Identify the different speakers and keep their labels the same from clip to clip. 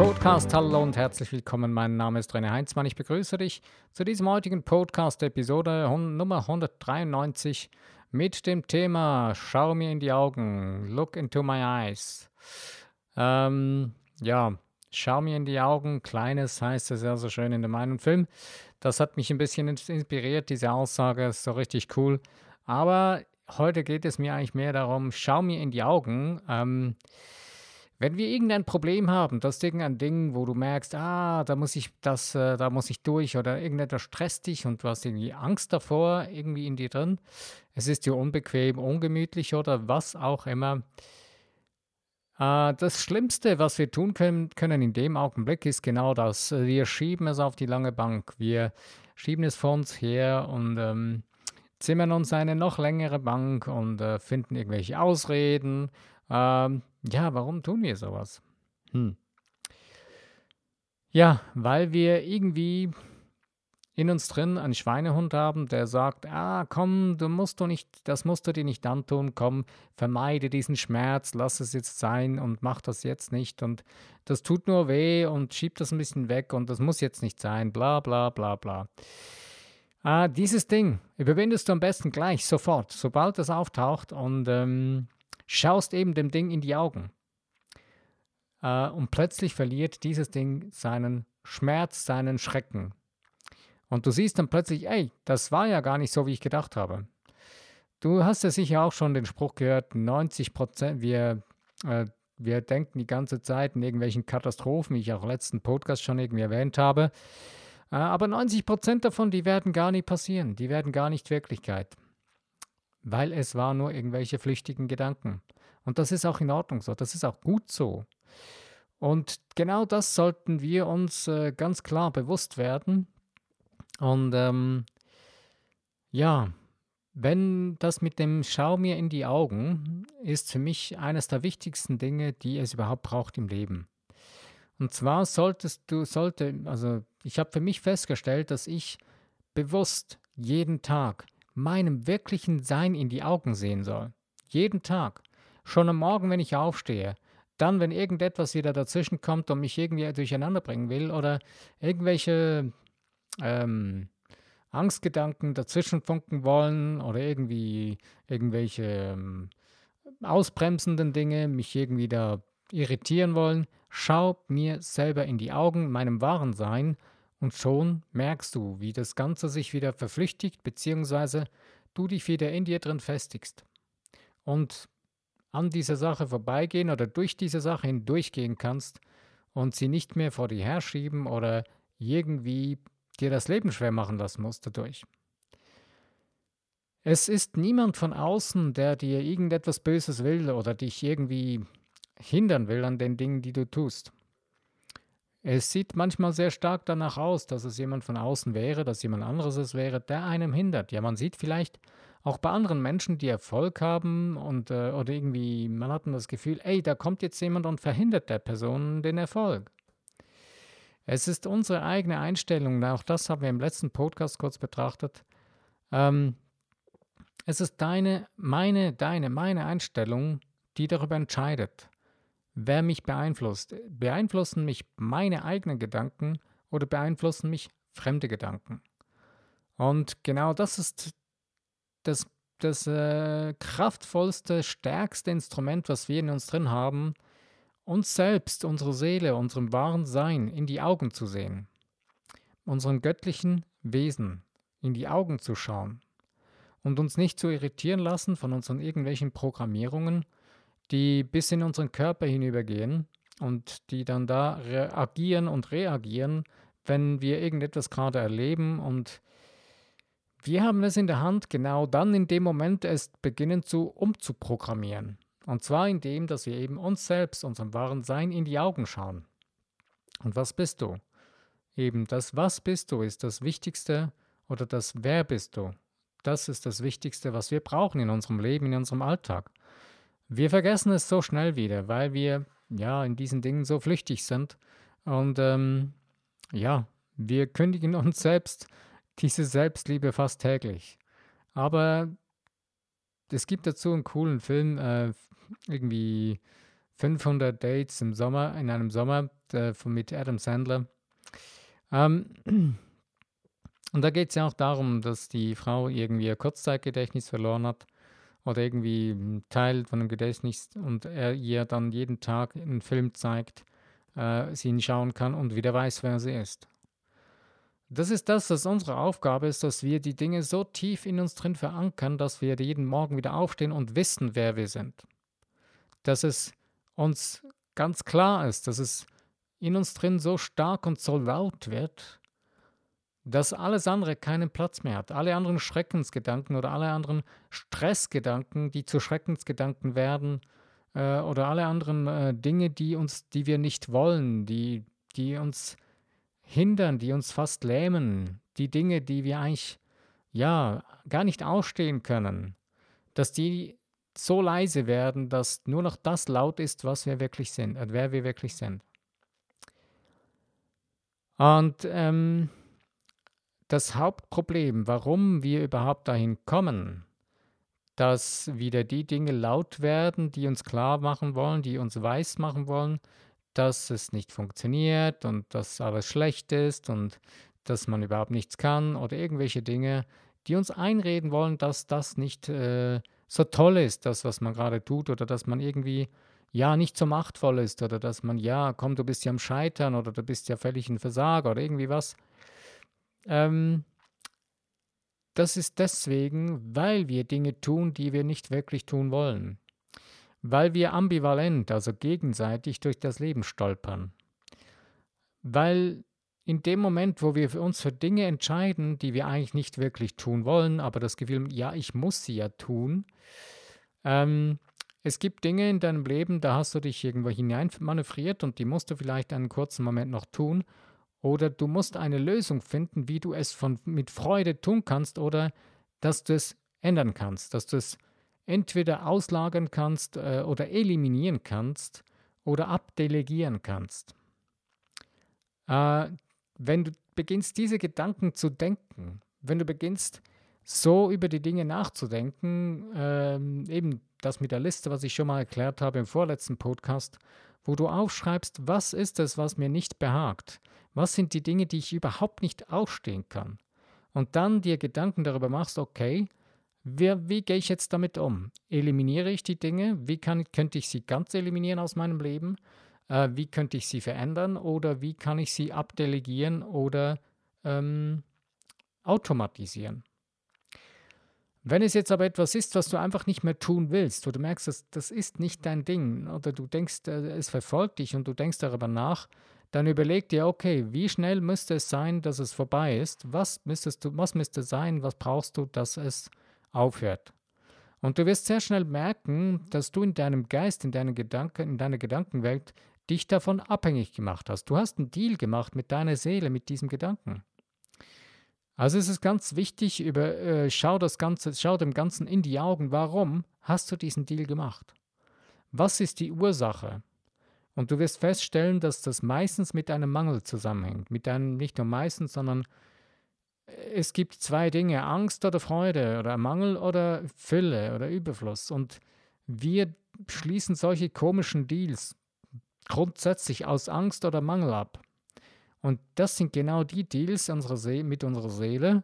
Speaker 1: Podcast. Hallo und herzlich willkommen. Mein Name ist René Heinzmann. Ich begrüße dich zu diesem heutigen Podcast, Episode Nummer 193 mit dem Thema Schau mir in die Augen, Look into my eyes. Ähm, ja, schau mir in die Augen, kleines heißt es ja so schön in dem einen Film. Das hat mich ein bisschen inspiriert, diese Aussage ist so richtig cool. Aber heute geht es mir eigentlich mehr darum, schau mir in die Augen. Ähm, wenn wir irgendein Problem haben, das ist irgendein Ding, wo du merkst, ah, da muss ich das, äh, da muss ich durch oder irgendetwas stresst dich und du hast irgendwie Angst davor, irgendwie in dir drin. Es ist dir unbequem, ungemütlich oder was auch immer. Äh, das Schlimmste, was wir tun können, können in dem Augenblick, ist genau das. Wir schieben es auf die lange Bank. Wir schieben es vor uns her und ähm, zimmern uns eine noch längere Bank und äh, finden irgendwelche Ausreden. Ähm, ja, warum tun wir sowas? Hm. Ja, weil wir irgendwie in uns drin einen Schweinehund haben, der sagt, ah, komm, du musst du nicht, das musst du dir nicht antun, komm, vermeide diesen Schmerz, lass es jetzt sein und mach das jetzt nicht und das tut nur weh und schieb das ein bisschen weg und das muss jetzt nicht sein, bla bla bla bla. Ah, dieses Ding überwindest du am besten gleich, sofort, sobald es auftaucht und ähm, schaust eben dem Ding in die Augen. Äh, und plötzlich verliert dieses Ding seinen Schmerz, seinen Schrecken. Und du siehst dann plötzlich, ey, das war ja gar nicht so, wie ich gedacht habe. Du hast ja sicher auch schon den Spruch gehört, 90 Prozent, wir, äh, wir denken die ganze Zeit in irgendwelchen Katastrophen, wie ich auch letzten Podcast schon irgendwie erwähnt habe. Äh, aber 90 Prozent davon, die werden gar nicht passieren, die werden gar nicht Wirklichkeit. Weil es waren nur irgendwelche flüchtigen Gedanken. Und das ist auch in Ordnung so, das ist auch gut so. Und genau das sollten wir uns äh, ganz klar bewusst werden, und ähm, ja, wenn das mit dem Schau mir in die Augen ist für mich eines der wichtigsten Dinge, die es überhaupt braucht im Leben. Und zwar solltest du, sollte, also ich habe für mich festgestellt, dass ich bewusst jeden Tag meinem wirklichen Sein in die Augen sehen soll. Jeden Tag. Schon am Morgen, wenn ich aufstehe. Dann, wenn irgendetwas wieder dazwischen kommt und mich irgendwie durcheinander bringen will oder irgendwelche ähm, Angstgedanken dazwischen funken wollen oder irgendwie irgendwelche ähm, ausbremsenden Dinge mich irgendwie da irritieren wollen, schau mir selber in die Augen, meinem wahren Sein, und schon merkst du, wie das Ganze sich wieder verflüchtigt, beziehungsweise du dich wieder in dir drin festigst. Und an dieser Sache vorbeigehen oder durch diese Sache hindurchgehen kannst und sie nicht mehr vor dir herschieben oder irgendwie dir das Leben schwer machen lassen musst dadurch. Es ist niemand von außen, der dir irgendetwas Böses will oder dich irgendwie hindern will an den Dingen, die du tust. Es sieht manchmal sehr stark danach aus, dass es jemand von außen wäre, dass jemand anderes es wäre, der einem hindert. Ja, man sieht vielleicht auch bei anderen Menschen, die Erfolg haben und äh, oder irgendwie, man hat das Gefühl, ey, da kommt jetzt jemand und verhindert der Person den Erfolg. Es ist unsere eigene Einstellung, auch das haben wir im letzten Podcast kurz betrachtet. Ähm, es ist deine, meine, deine, meine Einstellung, die darüber entscheidet, wer mich beeinflusst. Beeinflussen mich meine eigenen Gedanken oder beeinflussen mich fremde Gedanken? Und genau das ist das, das äh, kraftvollste, stärkste Instrument, was wir in uns drin haben, uns selbst, unsere Seele, unserem wahren Sein in die Augen zu sehen, unserem göttlichen Wesen in die Augen zu schauen und uns nicht zu irritieren lassen von unseren irgendwelchen Programmierungen, die bis in unseren Körper hinübergehen und die dann da agieren und reagieren, wenn wir irgendetwas gerade erleben und wir haben es in der Hand, genau dann in dem Moment es beginnen zu umzuprogrammieren. Und zwar indem, dass wir eben uns selbst, unserem wahren Sein in die Augen schauen. Und was bist du? Eben das Was bist du ist das Wichtigste oder das Wer bist du. Das ist das Wichtigste, was wir brauchen in unserem Leben, in unserem Alltag. Wir vergessen es so schnell wieder, weil wir ja in diesen Dingen so flüchtig sind. Und ähm, ja, wir kündigen uns selbst diese Selbstliebe fast täglich. Aber es gibt dazu einen coolen Film, äh, irgendwie 500 Dates im Sommer, in einem Sommer äh, mit Adam Sandler. Ähm, und da geht es ja auch darum, dass die Frau irgendwie ihr Kurzzeitgedächtnis verloren hat oder irgendwie Teil von dem Gedächtnis und er ihr dann jeden Tag einen Film zeigt, äh, sie ihn schauen kann und wieder weiß, wer sie ist. Das ist das, was unsere Aufgabe ist, dass wir die Dinge so tief in uns drin verankern, dass wir jeden Morgen wieder aufstehen und wissen, wer wir sind. Dass es uns ganz klar ist, dass es in uns drin so stark und so laut wird, dass alles andere keinen Platz mehr hat. Alle anderen Schreckensgedanken oder alle anderen Stressgedanken, die zu Schreckensgedanken werden, äh, oder alle anderen äh, Dinge, die uns, die wir nicht wollen, die, die uns hindern, die uns fast lähmen, die Dinge, die wir eigentlich ja gar nicht ausstehen können, dass die so leise werden, dass nur noch das laut ist, was wir wirklich sind, äh, wer wir wirklich sind. Und ähm, das Hauptproblem, warum wir überhaupt dahin kommen, dass wieder die Dinge laut werden, die uns klar machen wollen, die uns weiß machen wollen, dass es nicht funktioniert und dass alles schlecht ist und dass man überhaupt nichts kann oder irgendwelche Dinge, die uns einreden wollen, dass das nicht äh, so toll ist, das, was man gerade tut, oder dass man irgendwie ja nicht so machtvoll ist, oder dass man, ja, komm, du bist ja am Scheitern oder du bist ja völlig ein Versager oder irgendwie was. Ähm, das ist deswegen, weil wir Dinge tun, die wir nicht wirklich tun wollen. Weil wir ambivalent, also gegenseitig durch das Leben stolpern. Weil in dem Moment, wo wir uns für Dinge entscheiden, die wir eigentlich nicht wirklich tun wollen, aber das Gefühl, ja, ich muss sie ja tun, ähm, es gibt Dinge in deinem Leben, da hast du dich irgendwo hinein manövriert und die musst du vielleicht einen kurzen Moment noch tun oder du musst eine Lösung finden, wie du es von, mit Freude tun kannst oder dass du es ändern kannst, dass du es entweder auslagern kannst äh, oder eliminieren kannst oder abdelegieren kannst. Äh, wenn du beginnst, diese Gedanken zu denken, wenn du beginnst, so über die Dinge nachzudenken, äh, eben das mit der Liste, was ich schon mal erklärt habe im vorletzten Podcast, wo du aufschreibst, was ist es, was mir nicht behagt? Was sind die Dinge, die ich überhaupt nicht ausstehen kann? Und dann dir Gedanken darüber machst, okay, wie, wie gehe ich jetzt damit um? Eliminiere ich die Dinge? Wie kann, könnte ich sie ganz eliminieren aus meinem Leben? Äh, wie könnte ich sie verändern? Oder wie kann ich sie abdelegieren oder ähm, automatisieren? Wenn es jetzt aber etwas ist, was du einfach nicht mehr tun willst, wo du merkst, dass, das ist nicht dein Ding, oder du denkst, äh, es verfolgt dich und du denkst darüber nach, dann überleg dir, okay, wie schnell müsste es sein, dass es vorbei ist? Was müsstest du, was müsste sein, was brauchst du, dass es aufhört? Und du wirst sehr schnell merken, dass du in deinem Geist, in deinen Gedanken, in deiner Gedankenwelt dich davon abhängig gemacht hast. Du hast einen Deal gemacht mit deiner Seele, mit diesem Gedanken. Also es ist ganz wichtig, über, äh, schau, das Ganze, schau dem Ganzen in die Augen, warum hast du diesen Deal gemacht? Was ist die Ursache? Und du wirst feststellen, dass das meistens mit einem Mangel zusammenhängt. Mit einem, nicht nur meistens, sondern äh, es gibt zwei Dinge, Angst oder Freude oder Mangel oder Fülle oder Überfluss. Und wir schließen solche komischen Deals grundsätzlich aus Angst oder Mangel ab. Und das sind genau die Deals unserer mit unserer Seele,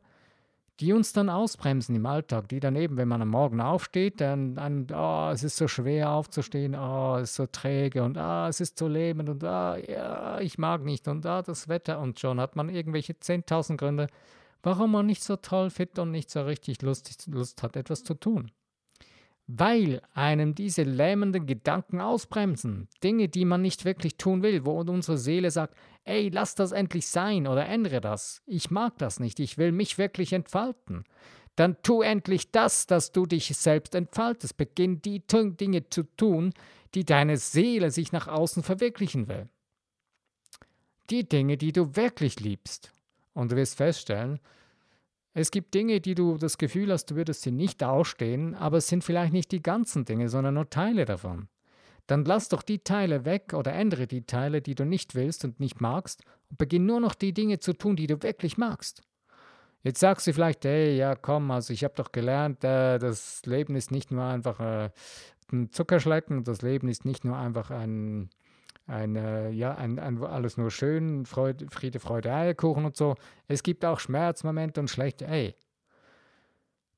Speaker 1: die uns dann ausbremsen im Alltag, die dann eben, wenn man am Morgen aufsteht, dann, dann oh, es ist so schwer aufzustehen, oh, es ist so träge und ah, es ist so lebend und ah, ja, ich mag nicht und ah, das Wetter und schon hat man irgendwelche 10.000 Gründe, warum man nicht so toll fit und nicht so richtig Lust, Lust hat, etwas zu tun weil einem diese lähmenden Gedanken ausbremsen. Dinge, die man nicht wirklich tun will, wo unsere Seele sagt, ey, lass das endlich sein oder ändere das. Ich mag das nicht, ich will mich wirklich entfalten. Dann tu endlich das, dass du dich selbst entfaltest. Beginn die Dinge zu tun, die deine Seele sich nach außen verwirklichen will. Die Dinge, die du wirklich liebst. Und du wirst feststellen, es gibt Dinge, die du das Gefühl hast, du würdest sie nicht ausstehen, aber es sind vielleicht nicht die ganzen Dinge, sondern nur Teile davon. Dann lass doch die Teile weg oder ändere die Teile, die du nicht willst und nicht magst und beginn nur noch die Dinge zu tun, die du wirklich magst. Jetzt sagst du vielleicht, hey, ja, komm, also ich habe doch gelernt, äh, das Leben ist nicht nur einfach äh, ein Zuckerschlecken das Leben ist nicht nur einfach ein, ein, äh, ja, ein, ein, alles nur schön, Freude, Friede, Freude, Eierkuchen und so. Es gibt auch Schmerzmomente und schlechte, ey.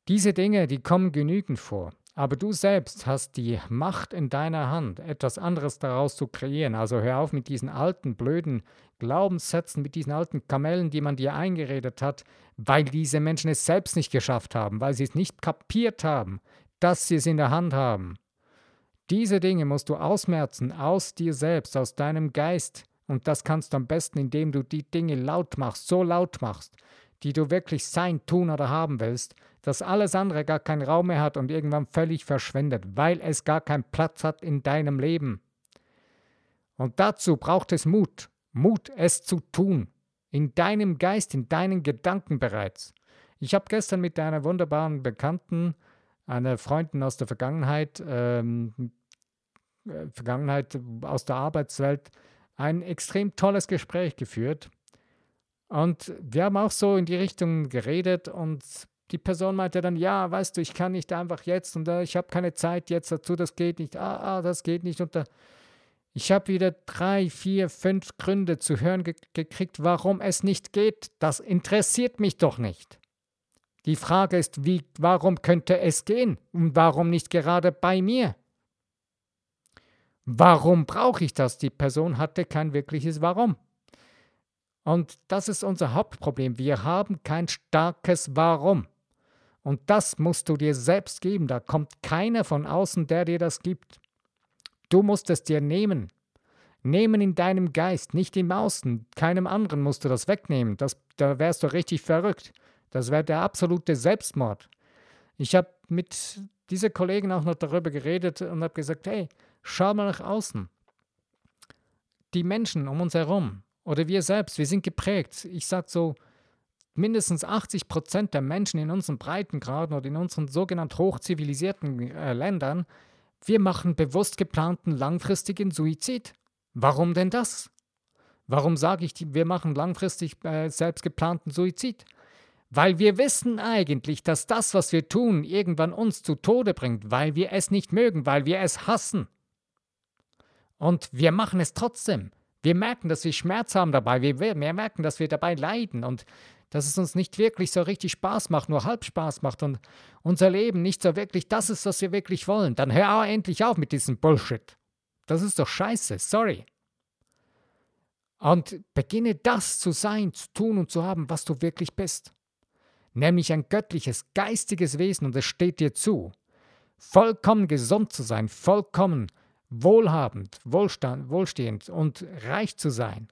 Speaker 1: Diese Dinge, die kommen genügend vor. Aber du selbst hast die Macht in deiner Hand, etwas anderes daraus zu kreieren. Also hör auf mit diesen alten, blöden Glaubenssätzen, mit diesen alten Kamellen, die man dir eingeredet hat, weil diese Menschen es selbst nicht geschafft haben, weil sie es nicht kapiert haben, dass sie es in der Hand haben. Diese Dinge musst du ausmerzen aus dir selbst, aus deinem Geist. Und das kannst du am besten, indem du die Dinge laut machst, so laut machst, die du wirklich sein, tun oder haben willst, dass alles andere gar keinen Raum mehr hat und irgendwann völlig verschwendet, weil es gar keinen Platz hat in deinem Leben. Und dazu braucht es Mut, Mut, es zu tun, in deinem Geist, in deinen Gedanken bereits. Ich habe gestern mit einer wunderbaren Bekannten, einer Freundin aus der Vergangenheit, ähm, äh, Vergangenheit aus der Arbeitswelt, ein extrem tolles Gespräch geführt. Und wir haben auch so in die Richtung geredet und die Person meinte dann, ja, weißt du, ich kann nicht einfach jetzt und uh, ich habe keine Zeit jetzt dazu, das geht nicht, ah, ah das geht nicht. Und uh, ich habe wieder drei, vier, fünf Gründe zu hören ge gekriegt, warum es nicht geht. Das interessiert mich doch nicht. Die Frage ist, wie, warum könnte es gehen und warum nicht gerade bei mir? Warum brauche ich das? Die Person hatte kein wirkliches Warum. Und das ist unser Hauptproblem. Wir haben kein starkes Warum. Und das musst du dir selbst geben. Da kommt keiner von außen, der dir das gibt. Du musst es dir nehmen. Nehmen in deinem Geist, nicht im Außen. Keinem anderen musst du das wegnehmen. Das, da wärst du richtig verrückt. Das wäre der absolute Selbstmord. Ich habe mit dieser Kollegin auch noch darüber geredet und habe gesagt, hey, schau mal nach außen. Die Menschen um uns herum oder wir selbst, wir sind geprägt. Ich sage so, mindestens 80 Prozent der Menschen in unseren Breitengraden oder in unseren sogenannten hochzivilisierten äh, Ländern, wir machen bewusst geplanten langfristigen Suizid. Warum denn das? Warum sage ich, wir machen langfristig äh, selbst geplanten Suizid? Weil wir wissen eigentlich, dass das, was wir tun, irgendwann uns zu Tode bringt, weil wir es nicht mögen, weil wir es hassen. Und wir machen es trotzdem. Wir merken, dass wir Schmerz haben dabei. Wir, wir merken, dass wir dabei leiden. Und dass es uns nicht wirklich so richtig Spaß macht, nur halb Spaß macht und unser Leben nicht so wirklich das ist, was wir wirklich wollen, dann hör endlich auf mit diesem Bullshit. Das ist doch scheiße, sorry. Und beginne das zu sein, zu tun und zu haben, was du wirklich bist. Nämlich ein göttliches, geistiges Wesen und es steht dir zu. Vollkommen gesund zu sein, vollkommen wohlhabend, wohlstand, wohlstehend und reich zu sein.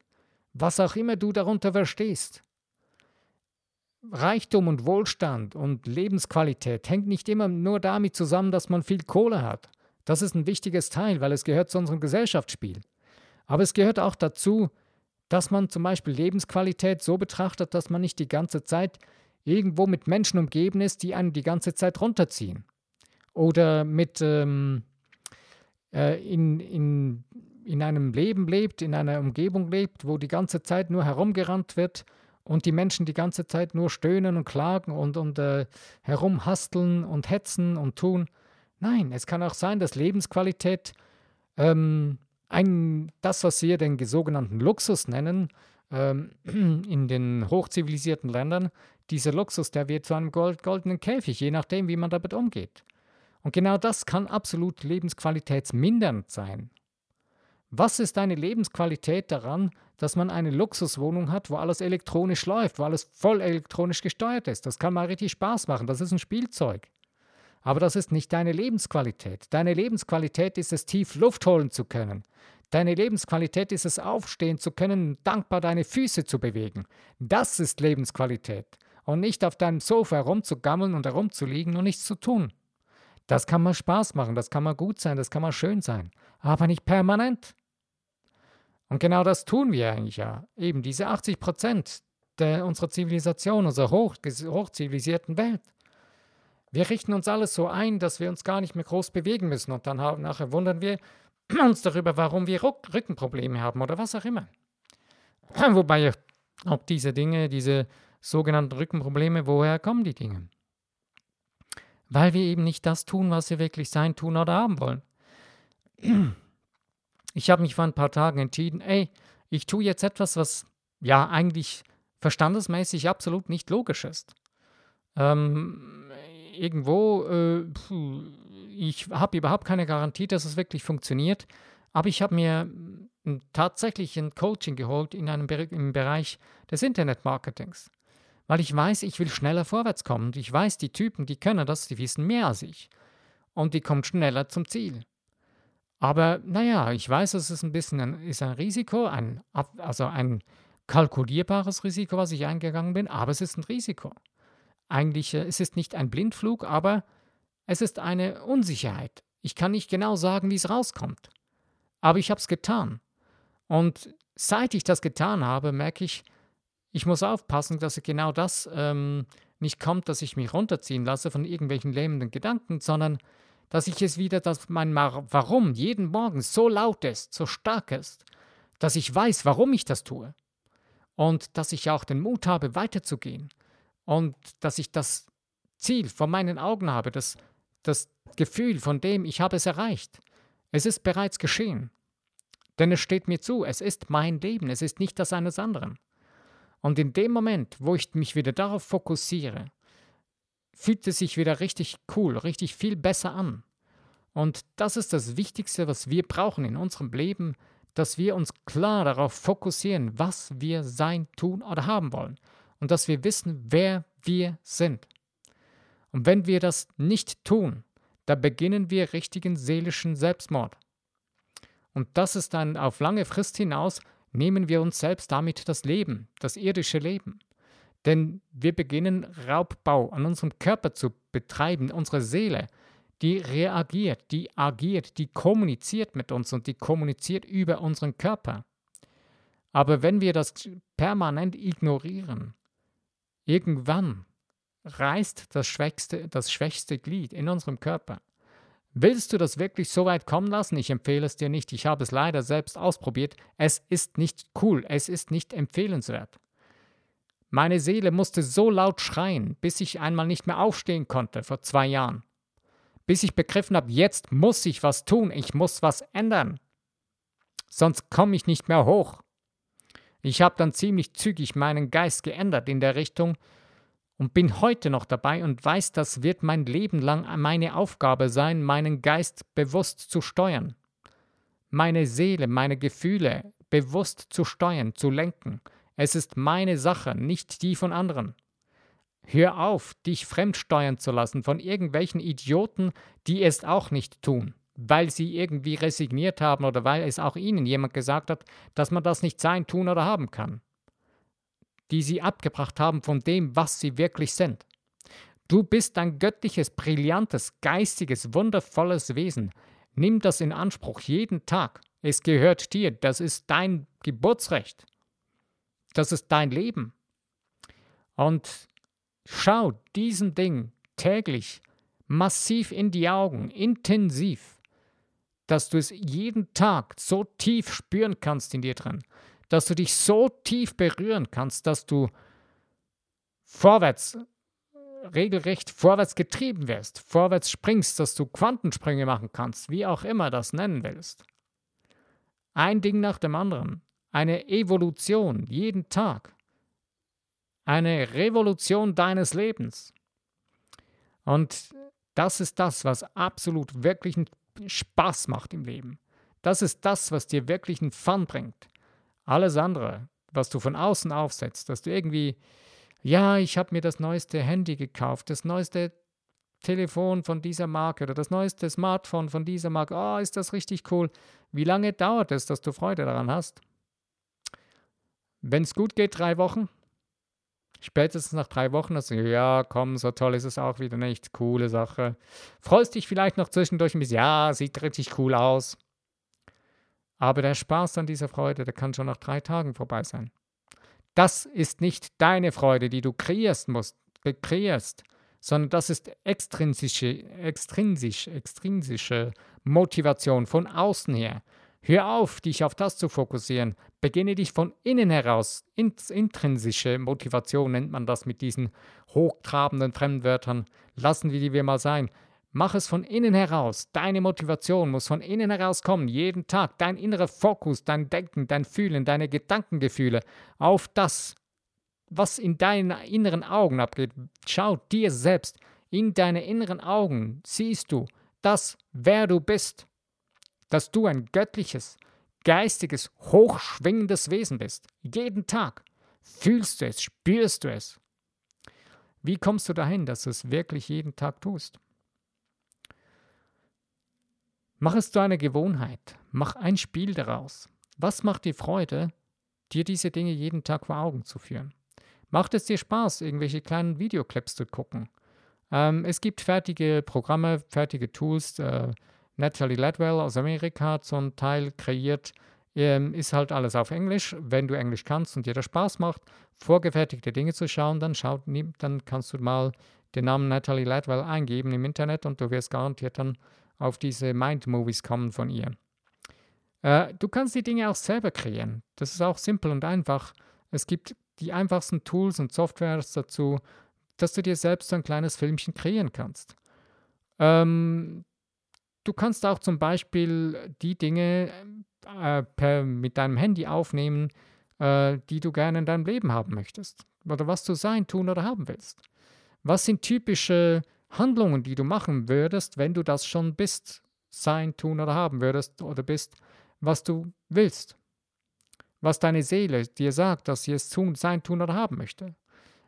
Speaker 1: Was auch immer du darunter verstehst. Reichtum und Wohlstand und Lebensqualität hängt nicht immer nur damit zusammen, dass man viel Kohle hat. Das ist ein wichtiges Teil, weil es gehört zu unserem Gesellschaftsspiel. Aber es gehört auch dazu, dass man zum Beispiel Lebensqualität so betrachtet, dass man nicht die ganze Zeit irgendwo mit Menschen umgeben ist, die einen die ganze Zeit runterziehen. Oder mit ähm, äh, in, in, in einem Leben lebt, in einer Umgebung lebt, wo die ganze Zeit nur herumgerannt wird und die Menschen die ganze Zeit nur stöhnen und klagen und, und äh, herumhasteln und hetzen und tun. Nein, es kann auch sein, dass Lebensqualität ähm, ein, das, was wir den sogenannten Luxus nennen, ähm, in den hochzivilisierten Ländern, dieser Luxus, der wird zu einem gold, goldenen Käfig, je nachdem, wie man damit umgeht. Und genau das kann absolut lebensqualitätsmindernd sein. Was ist deine Lebensqualität daran, dass man eine Luxuswohnung hat, wo alles elektronisch läuft, wo alles voll elektronisch gesteuert ist? Das kann mal richtig Spaß machen, das ist ein Spielzeug. Aber das ist nicht deine Lebensqualität. Deine Lebensqualität ist es, tief Luft holen zu können. Deine Lebensqualität ist es, aufstehen zu können, dankbar deine Füße zu bewegen. Das ist Lebensqualität. Und nicht auf deinem Sofa herumzugammeln und herumzuliegen und nichts zu tun. Das kann mal Spaß machen, das kann mal gut sein, das kann mal schön sein, aber nicht permanent. Und genau das tun wir eigentlich ja. Eben diese 80 Prozent unserer Zivilisation, unserer hoch, hochzivilisierten Welt. Wir richten uns alles so ein, dass wir uns gar nicht mehr groß bewegen müssen. Und dann haben, nachher wundern wir uns darüber, warum wir Rückenprobleme haben oder was auch immer. Wobei auch diese Dinge, diese sogenannten Rückenprobleme, woher kommen die Dinge? Weil wir eben nicht das tun, was wir wirklich sein, tun oder haben wollen. ich habe mich vor ein paar Tagen entschieden, ey, ich tue jetzt etwas, was ja eigentlich verstandesmäßig absolut nicht logisch ist. Ähm, irgendwo, äh, ich habe überhaupt keine Garantie, dass es wirklich funktioniert, aber ich habe mir tatsächlich ein Coaching geholt in einem Be im Bereich des Internetmarketings, weil ich weiß, ich will schneller vorwärts kommen und ich weiß, die Typen, die können das, die wissen mehr als ich und die kommen schneller zum Ziel. Aber naja, ich weiß, es ist ein bisschen ein, ist ein Risiko, ein, also ein kalkulierbares Risiko, was ich eingegangen bin, aber es ist ein Risiko. Eigentlich, äh, es ist nicht ein Blindflug, aber es ist eine Unsicherheit. Ich kann nicht genau sagen, wie es rauskommt. Aber ich habe es getan. Und seit ich das getan habe, merke ich, ich muss aufpassen, dass genau das ähm, nicht kommt, dass ich mich runterziehen lasse von irgendwelchen lähmenden Gedanken, sondern dass ich es wieder, dass mein Warum jeden Morgen so laut ist, so stark ist, dass ich weiß, warum ich das tue. Und dass ich auch den Mut habe, weiterzugehen. Und dass ich das Ziel vor meinen Augen habe, das, das Gefühl, von dem ich habe es erreicht. Es ist bereits geschehen. Denn es steht mir zu, es ist mein Leben, es ist nicht das eines anderen. Und in dem Moment, wo ich mich wieder darauf fokussiere, fühlt es sich wieder richtig cool, richtig viel besser an. Und das ist das Wichtigste, was wir brauchen in unserem Leben, dass wir uns klar darauf fokussieren, was wir sein, tun oder haben wollen. Und dass wir wissen, wer wir sind. Und wenn wir das nicht tun, da beginnen wir richtigen seelischen Selbstmord. Und das ist dann auf lange Frist hinaus, nehmen wir uns selbst damit das Leben, das irdische Leben. Denn wir beginnen Raubbau an unserem Körper zu betreiben, unsere Seele, die reagiert, die agiert, die kommuniziert mit uns und die kommuniziert über unseren Körper. Aber wenn wir das permanent ignorieren, irgendwann reißt das schwächste, das schwächste Glied in unserem Körper. Willst du das wirklich so weit kommen lassen? Ich empfehle es dir nicht. Ich habe es leider selbst ausprobiert. Es ist nicht cool. Es ist nicht empfehlenswert. Meine Seele musste so laut schreien, bis ich einmal nicht mehr aufstehen konnte vor zwei Jahren. Bis ich begriffen habe, jetzt muss ich was tun. Ich muss was ändern. Sonst komme ich nicht mehr hoch. Ich habe dann ziemlich zügig meinen Geist geändert in der Richtung, und bin heute noch dabei und weiß, das wird mein Leben lang meine Aufgabe sein, meinen Geist bewusst zu steuern, meine Seele, meine Gefühle bewusst zu steuern, zu lenken. Es ist meine Sache, nicht die von anderen. Hör auf, dich fremdsteuern zu lassen von irgendwelchen Idioten, die es auch nicht tun, weil sie irgendwie resigniert haben oder weil es auch ihnen jemand gesagt hat, dass man das nicht sein, tun oder haben kann die sie abgebracht haben von dem, was sie wirklich sind. Du bist ein göttliches, brillantes, geistiges, wundervolles Wesen. Nimm das in Anspruch jeden Tag. Es gehört dir. Das ist dein Geburtsrecht. Das ist dein Leben. Und schau diesem Ding täglich massiv in die Augen, intensiv, dass du es jeden Tag so tief spüren kannst in dir drin dass du dich so tief berühren kannst, dass du vorwärts, regelrecht vorwärts getrieben wirst, vorwärts springst, dass du Quantensprünge machen kannst, wie auch immer das nennen willst. Ein Ding nach dem anderen, eine Evolution jeden Tag, eine Revolution deines Lebens. Und das ist das, was absolut wirklich Spaß macht im Leben. Das ist das, was dir wirklich einen Fun bringt. Alles andere, was du von außen aufsetzt, dass du irgendwie, ja, ich habe mir das neueste Handy gekauft, das neueste Telefon von dieser Marke oder das neueste Smartphone von dieser Marke, oh, ist das richtig cool. Wie lange dauert es, dass du Freude daran hast? Wenn es gut geht, drei Wochen. Spätestens nach drei Wochen hast du, ja, komm, so toll ist es auch wieder nicht. Coole Sache. Freust dich vielleicht noch zwischendurch ein bisschen, ja, sieht richtig cool aus. Aber der Spaß an dieser Freude, der kann schon nach drei Tagen vorbei sein. Das ist nicht deine Freude, die du kreierst musst, kreierst, sondern das ist extrinsische, extrinsisch, extrinsische Motivation von außen her. Hör auf, dich auf das zu fokussieren. Beginne dich von innen heraus. intrinsische Motivation nennt man das mit diesen hochtrabenden Fremdwörtern. Lassen wir die wir mal sein. Mach es von innen heraus. Deine Motivation muss von innen heraus kommen, jeden Tag. Dein innerer Fokus, dein Denken, dein Fühlen, deine Gedankengefühle auf das, was in deinen inneren Augen abgeht. Schau dir selbst in deine inneren Augen, siehst du das, wer du bist. Dass du ein göttliches, geistiges, hochschwingendes Wesen bist. Jeden Tag. Fühlst du es, spürst du es. Wie kommst du dahin, dass du es wirklich jeden Tag tust? Mach es zu einer Gewohnheit. Mach ein Spiel daraus. Was macht dir Freude, dir diese Dinge jeden Tag vor Augen zu führen? Macht es dir Spaß, irgendwelche kleinen Videoclips zu gucken? Ähm, es gibt fertige Programme, fertige Tools. Äh, Natalie Ledwell aus Amerika hat so einen Teil kreiert. Ähm, ist halt alles auf Englisch. Wenn du Englisch kannst und dir das Spaß macht, vorgefertigte Dinge zu schauen, dann, schau, dann kannst du mal den Namen Natalie Ledwell eingeben im Internet und du wirst garantiert dann auf diese Mind-Movies kommen von ihr. Äh, du kannst die Dinge auch selber kreieren. Das ist auch simpel und einfach. Es gibt die einfachsten Tools und Softwares dazu, dass du dir selbst ein kleines Filmchen kreieren kannst. Ähm, du kannst auch zum Beispiel die Dinge äh, per, mit deinem Handy aufnehmen, äh, die du gerne in deinem Leben haben möchtest. Oder was du sein, tun oder haben willst. Was sind typische Handlungen, die du machen würdest, wenn du das schon bist, sein, tun oder haben würdest oder bist, was du willst. Was deine Seele dir sagt, dass sie es tun, sein, tun oder haben möchte.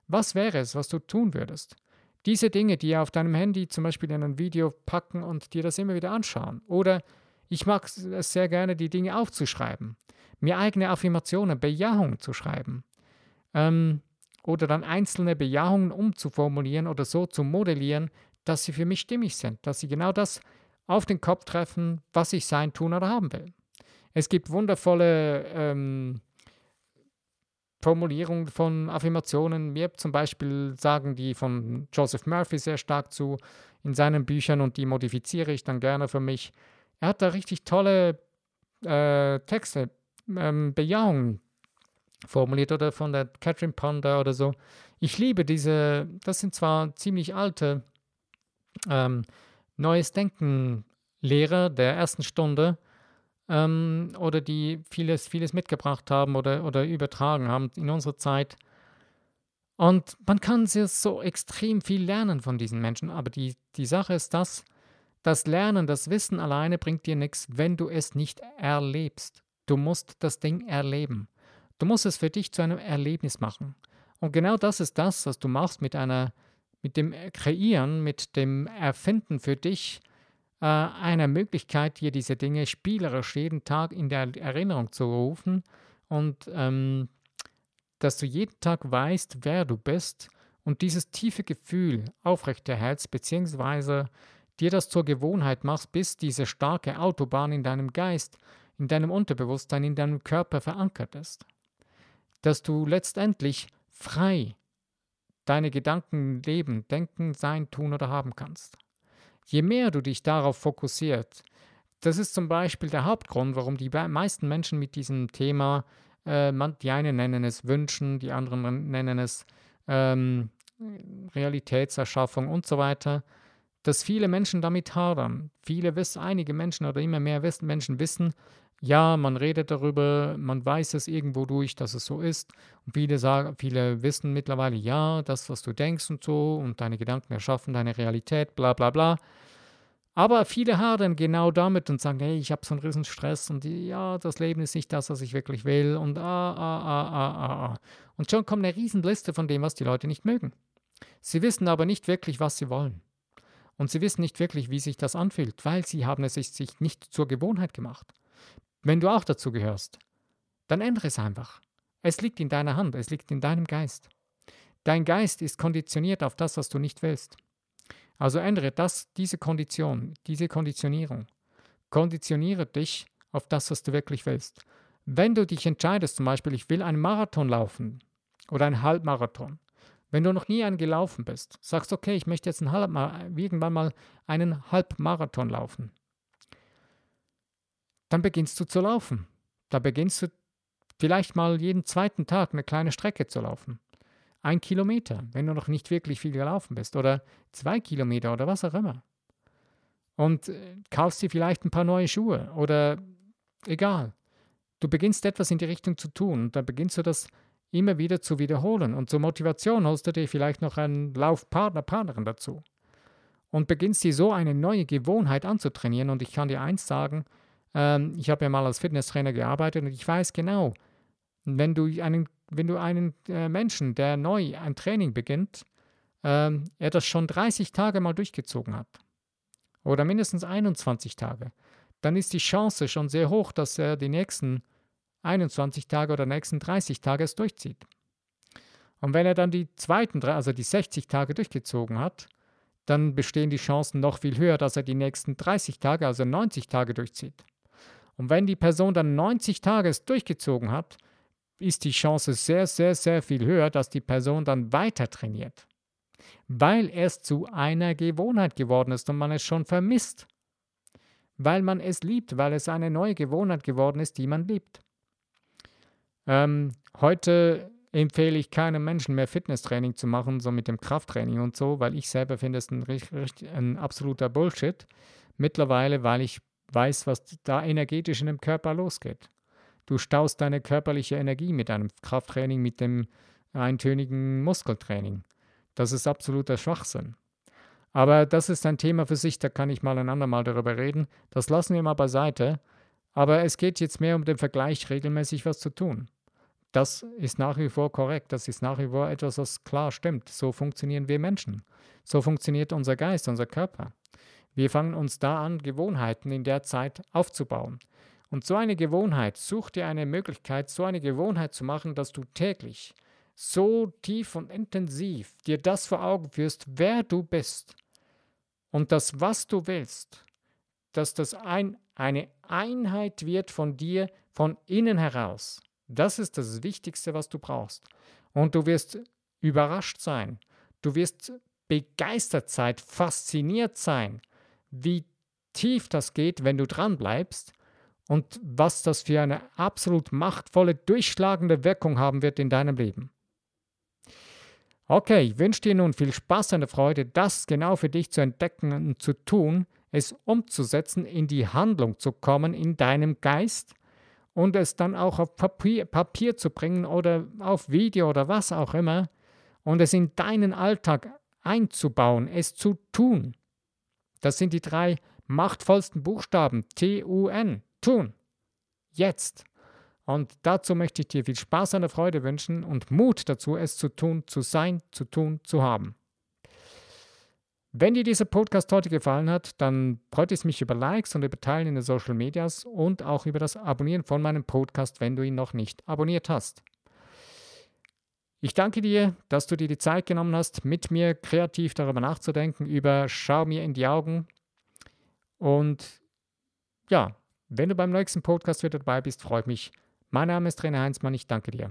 Speaker 1: Was wäre es, was du tun würdest? Diese Dinge, die auf deinem Handy zum Beispiel in ein Video packen und dir das immer wieder anschauen. Oder ich mag es sehr gerne, die Dinge aufzuschreiben, mir eigene Affirmationen, Bejahungen zu schreiben. Ähm, oder dann einzelne Bejahungen umzuformulieren oder so zu modellieren, dass sie für mich stimmig sind, dass sie genau das auf den Kopf treffen, was ich sein, tun oder haben will. Es gibt wundervolle ähm, Formulierungen von Affirmationen. Mir zum Beispiel sagen die von Joseph Murphy sehr stark zu in seinen Büchern und die modifiziere ich dann gerne für mich. Er hat da richtig tolle äh, Texte, ähm, Bejahungen formuliert oder von der Catherine Ponder oder so. Ich liebe diese, das sind zwar ziemlich alte ähm, Neues Denken Lehrer der ersten Stunde ähm, oder die vieles, vieles mitgebracht haben oder, oder übertragen haben in unserer Zeit. Und man kann so extrem viel lernen von diesen Menschen, aber die, die Sache ist das, das Lernen, das Wissen alleine bringt dir nichts, wenn du es nicht erlebst. Du musst das Ding erleben. Du musst es für dich zu einem Erlebnis machen. Und genau das ist das, was du machst mit einer, mit dem Kreieren, mit dem Erfinden für dich äh, einer Möglichkeit, dir diese Dinge spielerisch jeden Tag in der Erinnerung zu rufen und ähm, dass du jeden Tag weißt, wer du bist und dieses tiefe Gefühl aufrechterhältst, beziehungsweise dir das zur Gewohnheit machst, bis diese starke Autobahn in deinem Geist, in deinem Unterbewusstsein, in deinem Körper verankert ist dass du letztendlich frei deine Gedanken leben, denken, sein, tun oder haben kannst. Je mehr du dich darauf fokussiert, das ist zum Beispiel der Hauptgrund, warum die meisten Menschen mit diesem Thema, äh, die einen nennen es Wünschen, die anderen nennen es ähm, Realitätserschaffung und so weiter, dass viele Menschen damit hadern. Viele wissen, einige Menschen oder immer mehr Menschen wissen, ja, man redet darüber, man weiß es irgendwo durch, dass es so ist. Und viele sagen, viele wissen mittlerweile, ja, das, was du denkst und so, und deine Gedanken erschaffen deine Realität, bla bla bla. Aber viele hadern genau damit und sagen, hey, ich habe so einen riesen Stress und ja, das Leben ist nicht das, was ich wirklich will und ah, ah, ah, ah, ah, ah. Und schon kommt eine riesen Liste von dem, was die Leute nicht mögen. Sie wissen aber nicht wirklich, was sie wollen. Und sie wissen nicht wirklich, wie sich das anfühlt, weil sie haben es sich nicht zur Gewohnheit gemacht. Wenn du auch dazu gehörst, dann ändere es einfach. Es liegt in deiner Hand, es liegt in deinem Geist. Dein Geist ist konditioniert auf das, was du nicht willst. Also ändere das, diese Kondition, diese Konditionierung. Konditioniere dich auf das, was du wirklich willst. Wenn du dich entscheidest, zum Beispiel, ich will einen Marathon laufen oder einen Halbmarathon, wenn du noch nie einen gelaufen bist, sagst, okay, ich möchte jetzt einen Halb irgendwann mal einen Halbmarathon laufen dann beginnst du zu laufen. Da beginnst du vielleicht mal jeden zweiten Tag eine kleine Strecke zu laufen. Ein Kilometer, wenn du noch nicht wirklich viel gelaufen bist, oder zwei Kilometer oder was auch immer. und äh, kaufst dir vielleicht ein paar neue Schuhe oder egal. Du beginnst etwas in die Richtung zu tun und dann beginnst du das immer wieder zu wiederholen. Und zur Motivation holst du dir vielleicht noch einen Laufpartner, Partnerin dazu. Und beginnst dir so eine neue Gewohnheit anzutrainieren. Und ich kann dir eins sagen, ähm, ich habe ja mal als Fitnesstrainer gearbeitet und ich weiß genau, wenn du einen, wenn du einen äh, Menschen, der neu ein Training beginnt, ähm, er das schon 30 Tage mal durchgezogen hat oder mindestens 21 Tage, dann ist die Chance schon sehr hoch, dass er die nächsten 21 Tage oder nächsten 30 Tage es durchzieht. Und wenn er dann die zweiten, also die 60 Tage durchgezogen hat, dann bestehen die Chancen noch viel höher, dass er die nächsten 30 Tage, also 90 Tage durchzieht. Und wenn die Person dann 90 Tage es durchgezogen hat, ist die Chance sehr, sehr, sehr viel höher, dass die Person dann weiter trainiert. Weil es zu einer Gewohnheit geworden ist und man es schon vermisst. Weil man es liebt, weil es eine neue Gewohnheit geworden ist, die man liebt. Ähm, heute empfehle ich keinem Menschen mehr Fitnesstraining zu machen, so mit dem Krafttraining und so, weil ich selber finde es ein, ein absoluter Bullshit. Mittlerweile, weil ich weiß, was da energetisch in dem Körper losgeht. Du staust deine körperliche Energie mit einem Krafttraining, mit dem eintönigen Muskeltraining. Das ist absoluter Schwachsinn. Aber das ist ein Thema für sich, da kann ich mal ein andermal darüber reden. Das lassen wir mal beiseite. Aber es geht jetzt mehr um den Vergleich, regelmäßig was zu tun. Das ist nach wie vor korrekt. Das ist nach wie vor etwas, was klar stimmt. So funktionieren wir Menschen. So funktioniert unser Geist, unser Körper. Wir fangen uns da an, Gewohnheiten in der Zeit aufzubauen. Und so eine Gewohnheit, such dir eine Möglichkeit, so eine Gewohnheit zu machen, dass du täglich so tief und intensiv dir das vor Augen führst, wer du bist und das, was du willst, dass das ein, eine Einheit wird von dir von innen heraus. Das ist das Wichtigste, was du brauchst. Und du wirst überrascht sein. Du wirst begeistert sein, fasziniert sein, wie tief das geht, wenn du dran bleibst und was das für eine absolut machtvolle, durchschlagende Wirkung haben wird in deinem Leben. Okay, ich wünsche dir nun viel Spaß und Freude, das genau für dich zu entdecken und zu tun, es umzusetzen, in die Handlung zu kommen in deinem Geist und es dann auch auf Papier, Papier zu bringen oder auf Video oder was auch immer und es in deinen Alltag einzubauen, es zu tun. Das sind die drei machtvollsten Buchstaben T-U-N tun. Jetzt. Und dazu möchte ich dir viel Spaß und Freude wünschen und Mut dazu, es zu tun, zu sein, zu tun, zu haben. Wenn dir dieser Podcast heute gefallen hat, dann freut es mich über Likes und über Teilen in den Social Medias und auch über das Abonnieren von meinem Podcast, wenn du ihn noch nicht abonniert hast. Ich danke dir, dass du dir die Zeit genommen hast, mit mir kreativ darüber nachzudenken, über Schau mir in die Augen. Und ja, wenn du beim nächsten Podcast wieder dabei bist, freut mich. Mein Name ist Trainer Heinzmann, ich danke dir.